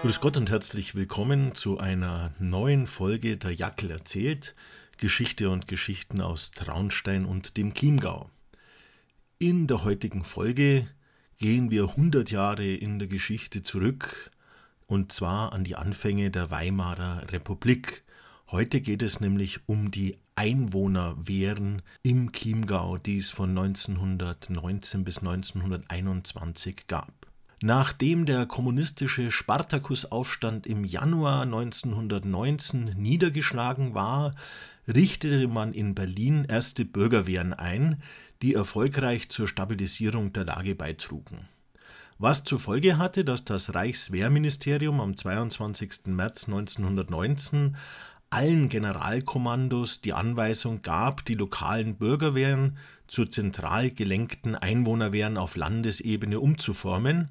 Grüß Gott und herzlich willkommen zu einer neuen Folge der Jackel erzählt, Geschichte und Geschichten aus Traunstein und dem Chiemgau. In der heutigen Folge gehen wir 100 Jahre in der Geschichte zurück und zwar an die Anfänge der Weimarer Republik. Heute geht es nämlich um die Einwohnerwehren im Chiemgau, die es von 1919 bis 1921 gab. Nachdem der kommunistische Spartakusaufstand im Januar 1919 niedergeschlagen war, richtete man in Berlin erste Bürgerwehren ein, die erfolgreich zur Stabilisierung der Lage beitrugen. Was zur Folge hatte, dass das Reichswehrministerium am 22. März 1919 allen Generalkommandos die Anweisung gab, die lokalen Bürgerwehren zu zentral gelenkten Einwohnerwehren auf Landesebene umzuformen,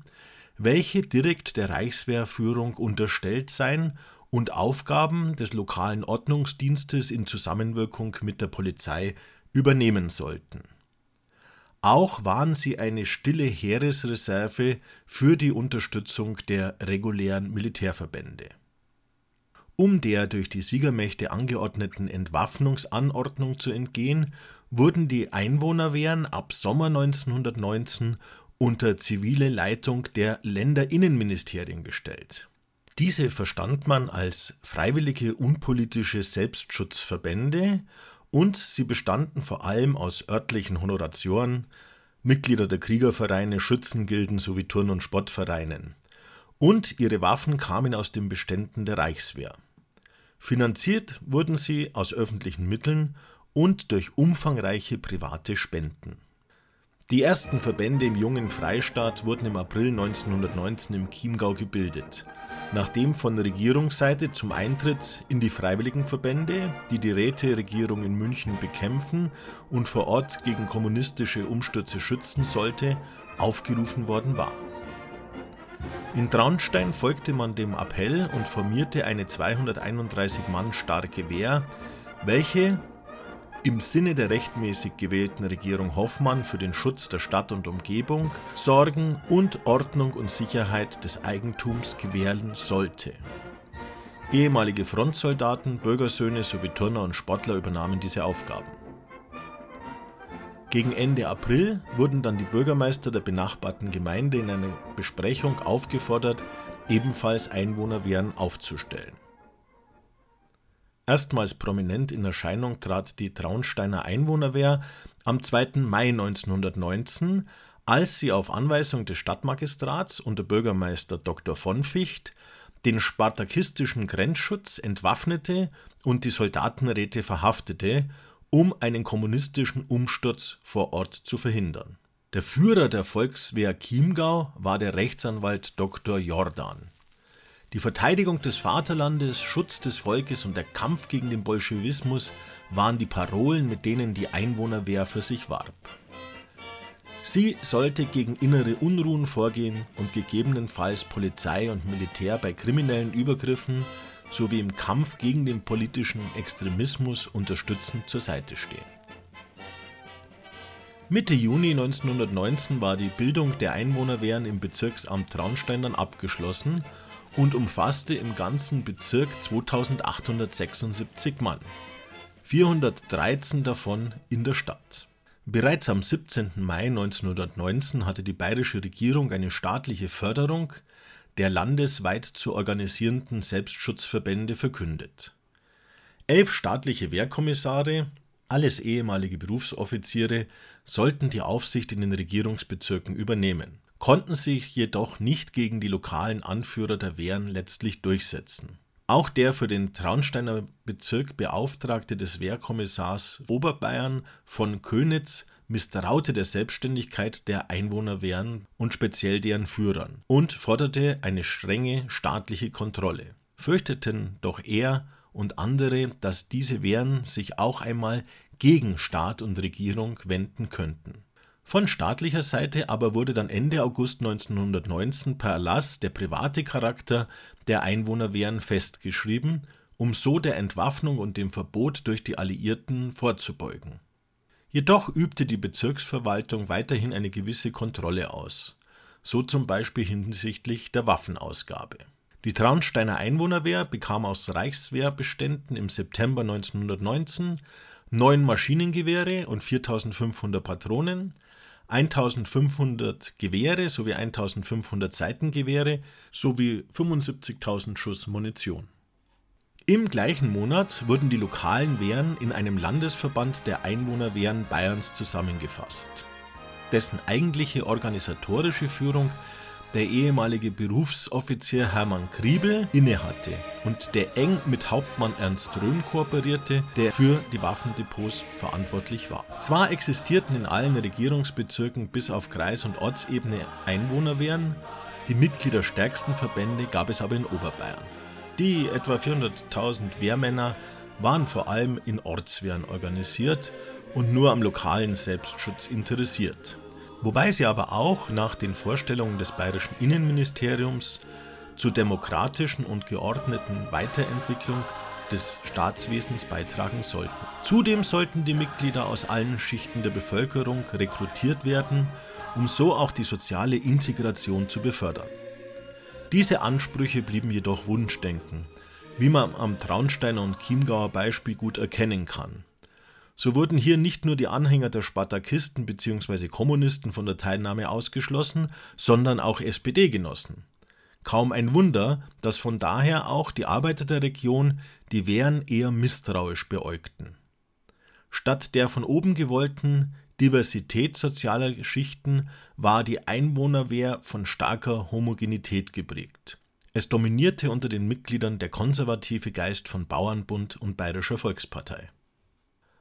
welche direkt der Reichswehrführung unterstellt seien und Aufgaben des lokalen Ordnungsdienstes in Zusammenwirkung mit der Polizei übernehmen sollten. Auch waren sie eine stille Heeresreserve für die Unterstützung der regulären Militärverbände. Um der durch die Siegermächte angeordneten Entwaffnungsanordnung zu entgehen, wurden die Einwohnerwehren ab Sommer 1919 unter zivile Leitung der Länderinnenministerien gestellt. Diese verstand man als freiwillige unpolitische Selbstschutzverbände und sie bestanden vor allem aus örtlichen Honoratioren, Mitglieder der Kriegervereine, Schützengilden sowie Turn- und Sportvereinen. Und ihre Waffen kamen aus den Beständen der Reichswehr. Finanziert wurden sie aus öffentlichen Mitteln und durch umfangreiche private Spenden. Die ersten Verbände im jungen Freistaat wurden im April 1919 im Chiemgau gebildet, nachdem von Regierungsseite zum Eintritt in die Freiwilligenverbände, die die Räteregierung in München bekämpfen und vor Ort gegen kommunistische Umstürze schützen sollte, aufgerufen worden war. In Traunstein folgte man dem Appell und formierte eine 231 Mann starke Wehr, welche im Sinne der rechtmäßig gewählten Regierung Hoffmann für den Schutz der Stadt und Umgebung sorgen und Ordnung und Sicherheit des Eigentums gewähren sollte. Ehemalige Frontsoldaten, Bürgersöhne sowie Turner und Sportler übernahmen diese Aufgaben. Gegen Ende April wurden dann die Bürgermeister der benachbarten Gemeinde in einer Besprechung aufgefordert, ebenfalls Einwohnerwehren aufzustellen. Erstmals prominent in Erscheinung trat die Traunsteiner Einwohnerwehr am 2. Mai 1919, als sie auf Anweisung des Stadtmagistrats unter Bürgermeister Dr. von Ficht den spartakistischen Grenzschutz entwaffnete und die Soldatenräte verhaftete um einen kommunistischen Umsturz vor Ort zu verhindern. Der Führer der Volkswehr Chiemgau war der Rechtsanwalt Dr. Jordan. Die Verteidigung des Vaterlandes, Schutz des Volkes und der Kampf gegen den Bolschewismus waren die Parolen, mit denen die Einwohnerwehr für sich warb. Sie sollte gegen innere Unruhen vorgehen und gegebenenfalls Polizei und Militär bei kriminellen Übergriffen sowie im Kampf gegen den politischen Extremismus unterstützend zur Seite stehen. Mitte Juni 1919 war die Bildung der Einwohnerwehren im Bezirksamt Traunstein dann abgeschlossen und umfasste im ganzen Bezirk 2876 Mann, 413 davon in der Stadt. Bereits am 17. Mai 1919 hatte die bayerische Regierung eine staatliche Förderung der landesweit zu organisierenden Selbstschutzverbände verkündet. Elf staatliche Wehrkommissare, alles ehemalige Berufsoffiziere, sollten die Aufsicht in den Regierungsbezirken übernehmen, konnten sich jedoch nicht gegen die lokalen Anführer der Wehren letztlich durchsetzen. Auch der für den Traunsteiner Bezirk Beauftragte des Wehrkommissars Oberbayern von Könitz misstraute der Selbstständigkeit der Einwohnerwehren und speziell deren Führern und forderte eine strenge staatliche Kontrolle. Fürchteten doch er und andere, dass diese Wehren sich auch einmal gegen Staat und Regierung wenden könnten. Von staatlicher Seite aber wurde dann Ende August 1919 per Erlass der private Charakter der Einwohnerwehren festgeschrieben, um so der Entwaffnung und dem Verbot durch die Alliierten vorzubeugen. Jedoch übte die Bezirksverwaltung weiterhin eine gewisse Kontrolle aus, so zum Beispiel hinsichtlich der Waffenausgabe. Die Traunsteiner Einwohnerwehr bekam aus Reichswehrbeständen im September 1919 neun Maschinengewehre und 4500 Patronen, 1500 Gewehre sowie 1500 Seitengewehre sowie 75.000 Schuss Munition. Im gleichen Monat wurden die lokalen Wehren in einem Landesverband der Einwohnerwehren Bayerns zusammengefasst. Dessen eigentliche organisatorische Führung der ehemalige Berufsoffizier Hermann Kriebel innehatte und der eng mit Hauptmann Ernst Röhm kooperierte, der für die Waffendepots verantwortlich war. Zwar existierten in allen Regierungsbezirken bis auf Kreis- und Ortsebene Einwohnerwehren, die mitgliederstärksten Verbände gab es aber in Oberbayern. Die etwa 400.000 Wehrmänner waren vor allem in Ortswehren organisiert und nur am lokalen Selbstschutz interessiert wobei sie aber auch nach den Vorstellungen des bayerischen Innenministeriums zur demokratischen und geordneten Weiterentwicklung des Staatswesens beitragen sollten. Zudem sollten die Mitglieder aus allen Schichten der Bevölkerung rekrutiert werden, um so auch die soziale Integration zu befördern. Diese Ansprüche blieben jedoch Wunschdenken, wie man am Traunsteiner und Chiemgauer Beispiel gut erkennen kann. So wurden hier nicht nur die Anhänger der Spartakisten bzw. Kommunisten von der Teilnahme ausgeschlossen, sondern auch SPD-Genossen. Kaum ein Wunder, dass von daher auch die Arbeiter der Region die Wehren eher misstrauisch beäugten. Statt der von oben gewollten Diversität sozialer Schichten war die Einwohnerwehr von starker Homogenität geprägt. Es dominierte unter den Mitgliedern der konservative Geist von Bauernbund und Bayerischer Volkspartei.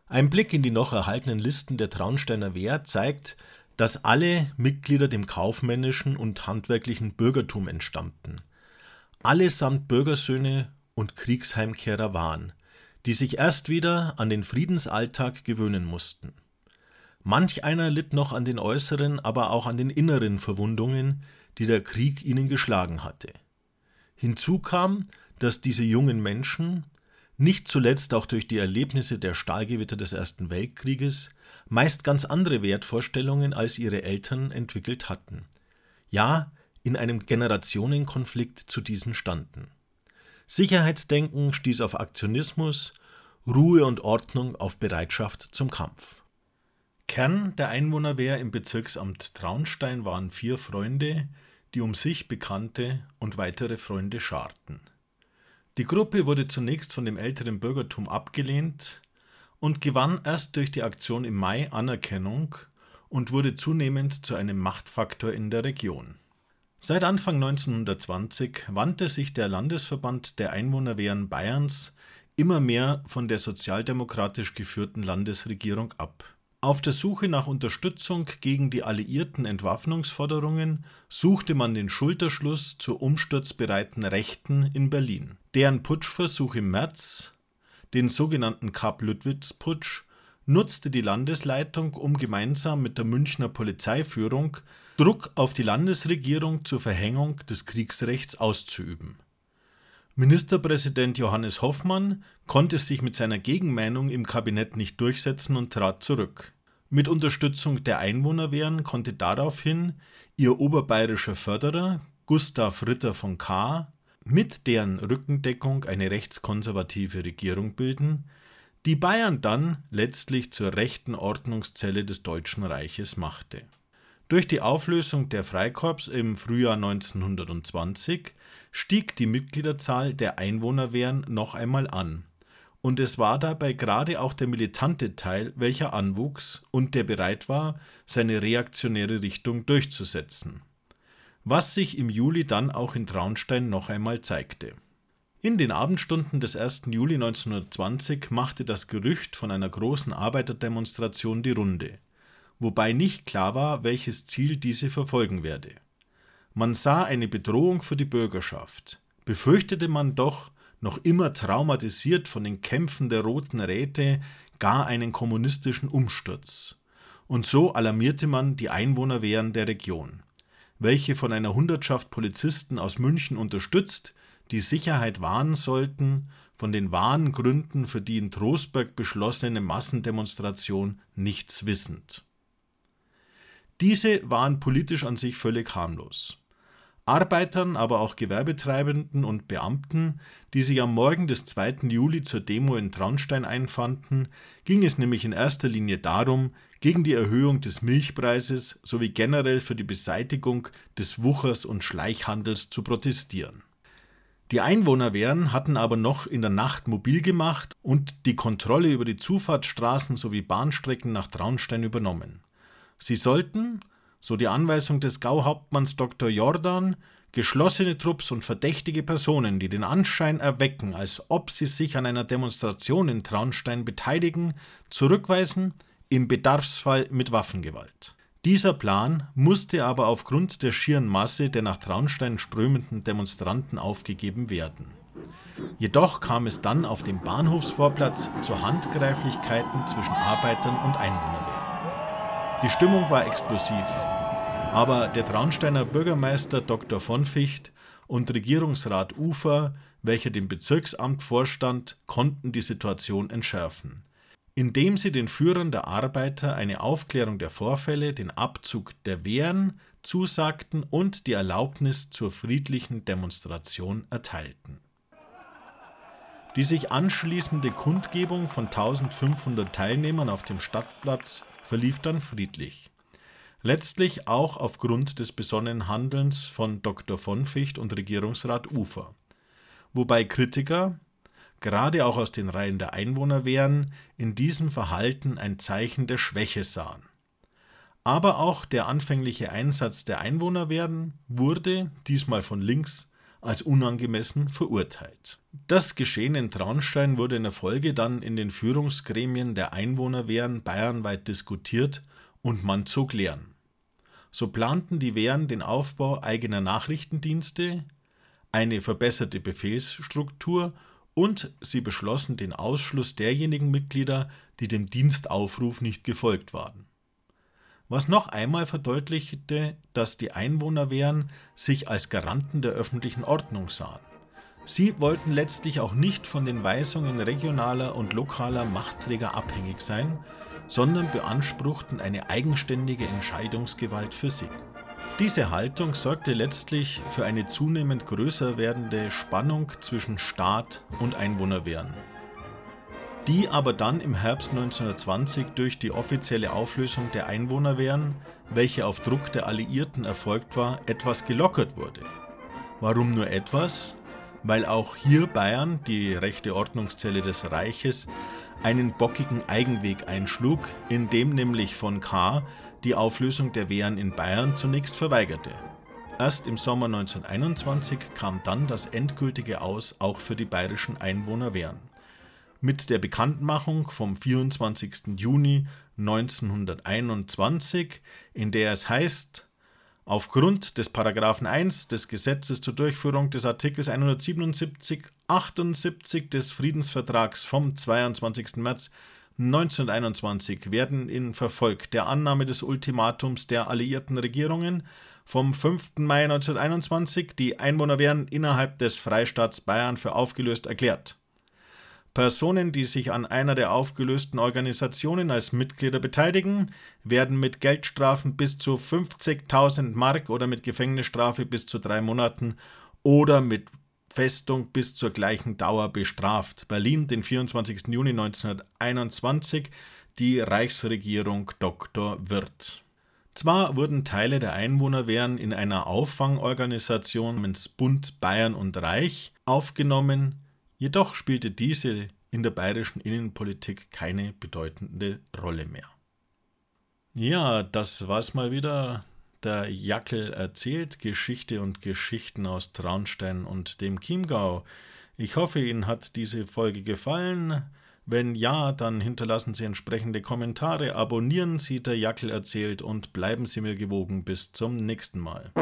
Ein Blick in die noch erhaltenen Listen der Traunsteiner Wehr zeigt, dass alle Mitglieder dem kaufmännischen und handwerklichen Bürgertum entstammten. Allesamt Bürgersöhne und Kriegsheimkehrer waren, die sich erst wieder an den Friedensalltag gewöhnen mussten. Manch einer litt noch an den äußeren, aber auch an den inneren Verwundungen, die der Krieg ihnen geschlagen hatte. Hinzu kam, dass diese jungen Menschen, nicht zuletzt auch durch die Erlebnisse der Stahlgewitter des Ersten Weltkrieges, meist ganz andere Wertvorstellungen als ihre Eltern entwickelt hatten. Ja, in einem Generationenkonflikt zu diesen standen. Sicherheitsdenken stieß auf Aktionismus, Ruhe und Ordnung auf Bereitschaft zum Kampf. Kern der Einwohnerwehr im Bezirksamt Traunstein waren vier Freunde, die um sich Bekannte und weitere Freunde scharten. Die Gruppe wurde zunächst von dem älteren Bürgertum abgelehnt und gewann erst durch die Aktion im Mai Anerkennung und wurde zunehmend zu einem Machtfaktor in der Region. Seit Anfang 1920 wandte sich der Landesverband der Einwohnerwehren Bayerns immer mehr von der sozialdemokratisch geführten Landesregierung ab. Auf der Suche nach Unterstützung gegen die alliierten Entwaffnungsforderungen suchte man den Schulterschluss zur umsturzbereiten Rechten in Berlin. Deren Putschversuch im März, den sogenannten Kapp-Lüttwitz-Putsch, nutzte die Landesleitung, um gemeinsam mit der Münchner Polizeiführung Druck auf die Landesregierung zur Verhängung des Kriegsrechts auszuüben. Ministerpräsident Johannes Hoffmann konnte sich mit seiner Gegenmeinung im Kabinett nicht durchsetzen und trat zurück. Mit Unterstützung der Einwohnerwehren konnte daraufhin ihr oberbayerischer Förderer Gustav Ritter von Kahr mit deren Rückendeckung eine rechtskonservative Regierung bilden, die Bayern dann letztlich zur rechten Ordnungszelle des Deutschen Reiches machte. Durch die Auflösung der Freikorps im Frühjahr 1920 stieg die Mitgliederzahl der Einwohnerwehren noch einmal an und es war dabei gerade auch der militante Teil, welcher anwuchs und der bereit war, seine reaktionäre Richtung durchzusetzen. Was sich im Juli dann auch in Traunstein noch einmal zeigte. In den Abendstunden des 1. Juli 1920 machte das Gerücht von einer großen Arbeiterdemonstration die Runde, wobei nicht klar war, welches Ziel diese verfolgen werde. Man sah eine Bedrohung für die Bürgerschaft, befürchtete man doch, noch immer traumatisiert von den Kämpfen der Roten Räte, gar einen kommunistischen Umsturz. Und so alarmierte man die Einwohnerwehren der Region, welche von einer Hundertschaft Polizisten aus München unterstützt, die Sicherheit wahren sollten, von den wahren Gründen für die in Trostberg beschlossene Massendemonstration nichts wissend. Diese waren politisch an sich völlig harmlos. Arbeitern, aber auch Gewerbetreibenden und Beamten, die sich am Morgen des 2. Juli zur Demo in Traunstein einfanden, ging es nämlich in erster Linie darum, gegen die Erhöhung des Milchpreises sowie generell für die Beseitigung des Wuchers und Schleichhandels zu protestieren. Die Einwohnerwehren hatten aber noch in der Nacht mobil gemacht und die Kontrolle über die Zufahrtsstraßen sowie Bahnstrecken nach Traunstein übernommen. Sie sollten, so die Anweisung des Gauhauptmanns Dr. Jordan, geschlossene Trupps und verdächtige Personen, die den Anschein erwecken, als ob sie sich an einer Demonstration in Traunstein beteiligen, zurückweisen, im Bedarfsfall mit Waffengewalt. Dieser Plan musste aber aufgrund der schieren Masse der nach Traunstein strömenden Demonstranten aufgegeben werden. Jedoch kam es dann auf dem Bahnhofsvorplatz zu Handgreiflichkeiten zwischen Arbeitern und Einwohnerwehr. Die Stimmung war explosiv, aber der Traunsteiner Bürgermeister Dr. von Ficht und Regierungsrat Ufer, welcher dem Bezirksamt vorstand, konnten die Situation entschärfen indem sie den Führern der Arbeiter eine Aufklärung der Vorfälle, den Abzug der Wehren zusagten und die Erlaubnis zur friedlichen Demonstration erteilten. Die sich anschließende Kundgebung von 1500 Teilnehmern auf dem Stadtplatz verlief dann friedlich. Letztlich auch aufgrund des besonnenen Handelns von Dr. von Ficht und Regierungsrat Ufer. Wobei Kritiker, gerade auch aus den Reihen der Einwohnerwehren, in diesem Verhalten ein Zeichen der Schwäche sahen. Aber auch der anfängliche Einsatz der Einwohnerwehren wurde, diesmal von links, als unangemessen verurteilt. Das Geschehen in Traunstein wurde in der Folge dann in den Führungsgremien der Einwohnerwehren bayernweit diskutiert und man zog Lehren. So planten die Wehren den Aufbau eigener Nachrichtendienste, eine verbesserte Befehlsstruktur und sie beschlossen den Ausschluss derjenigen Mitglieder, die dem Dienstaufruf nicht gefolgt waren. Was noch einmal verdeutlichte, dass die Einwohnerwehren sich als Garanten der öffentlichen Ordnung sahen. Sie wollten letztlich auch nicht von den Weisungen regionaler und lokaler Machtträger abhängig sein, sondern beanspruchten eine eigenständige Entscheidungsgewalt für sich. Diese Haltung sorgte letztlich für eine zunehmend größer werdende Spannung zwischen Staat und Einwohnerwehren, die aber dann im Herbst 1920 durch die offizielle Auflösung der Einwohnerwehren, welche auf Druck der Alliierten erfolgt war, etwas gelockert wurde. Warum nur etwas? Weil auch hier Bayern, die rechte Ordnungszelle des Reiches, einen bockigen Eigenweg einschlug, in dem nämlich von K die Auflösung der Wehren in Bayern zunächst verweigerte. Erst im Sommer 1921 kam dann das endgültige Aus auch für die bayerischen Einwohnerwehren. Mit der Bekanntmachung vom 24. Juni 1921, in der es heißt, aufgrund des Paragraphen 1 des Gesetzes zur Durchführung des Artikels 177 78 des Friedensvertrags vom 22. März 1921 werden in Verfolg der Annahme des Ultimatums der alliierten Regierungen vom 5. Mai 1921 die Einwohnerwehren innerhalb des Freistaats Bayern für aufgelöst erklärt. Personen, die sich an einer der aufgelösten Organisationen als Mitglieder beteiligen, werden mit Geldstrafen bis zu 50.000 Mark oder mit Gefängnisstrafe bis zu drei Monaten oder mit Festung bis zur gleichen Dauer bestraft. Berlin, den 24. Juni 1921, die Reichsregierung Dr. Wirth. Zwar wurden Teile der Einwohnerwehren in einer Auffangorganisation namens Bund Bayern und Reich aufgenommen, jedoch spielte diese in der bayerischen Innenpolitik keine bedeutende Rolle mehr. Ja, das war's mal wieder der Jackel erzählt Geschichte und Geschichten aus Traunstein und dem Chiemgau. Ich hoffe, Ihnen hat diese Folge gefallen. Wenn ja, dann hinterlassen Sie entsprechende Kommentare, abonnieren Sie der Jackel erzählt und bleiben Sie mir gewogen. Bis zum nächsten Mal.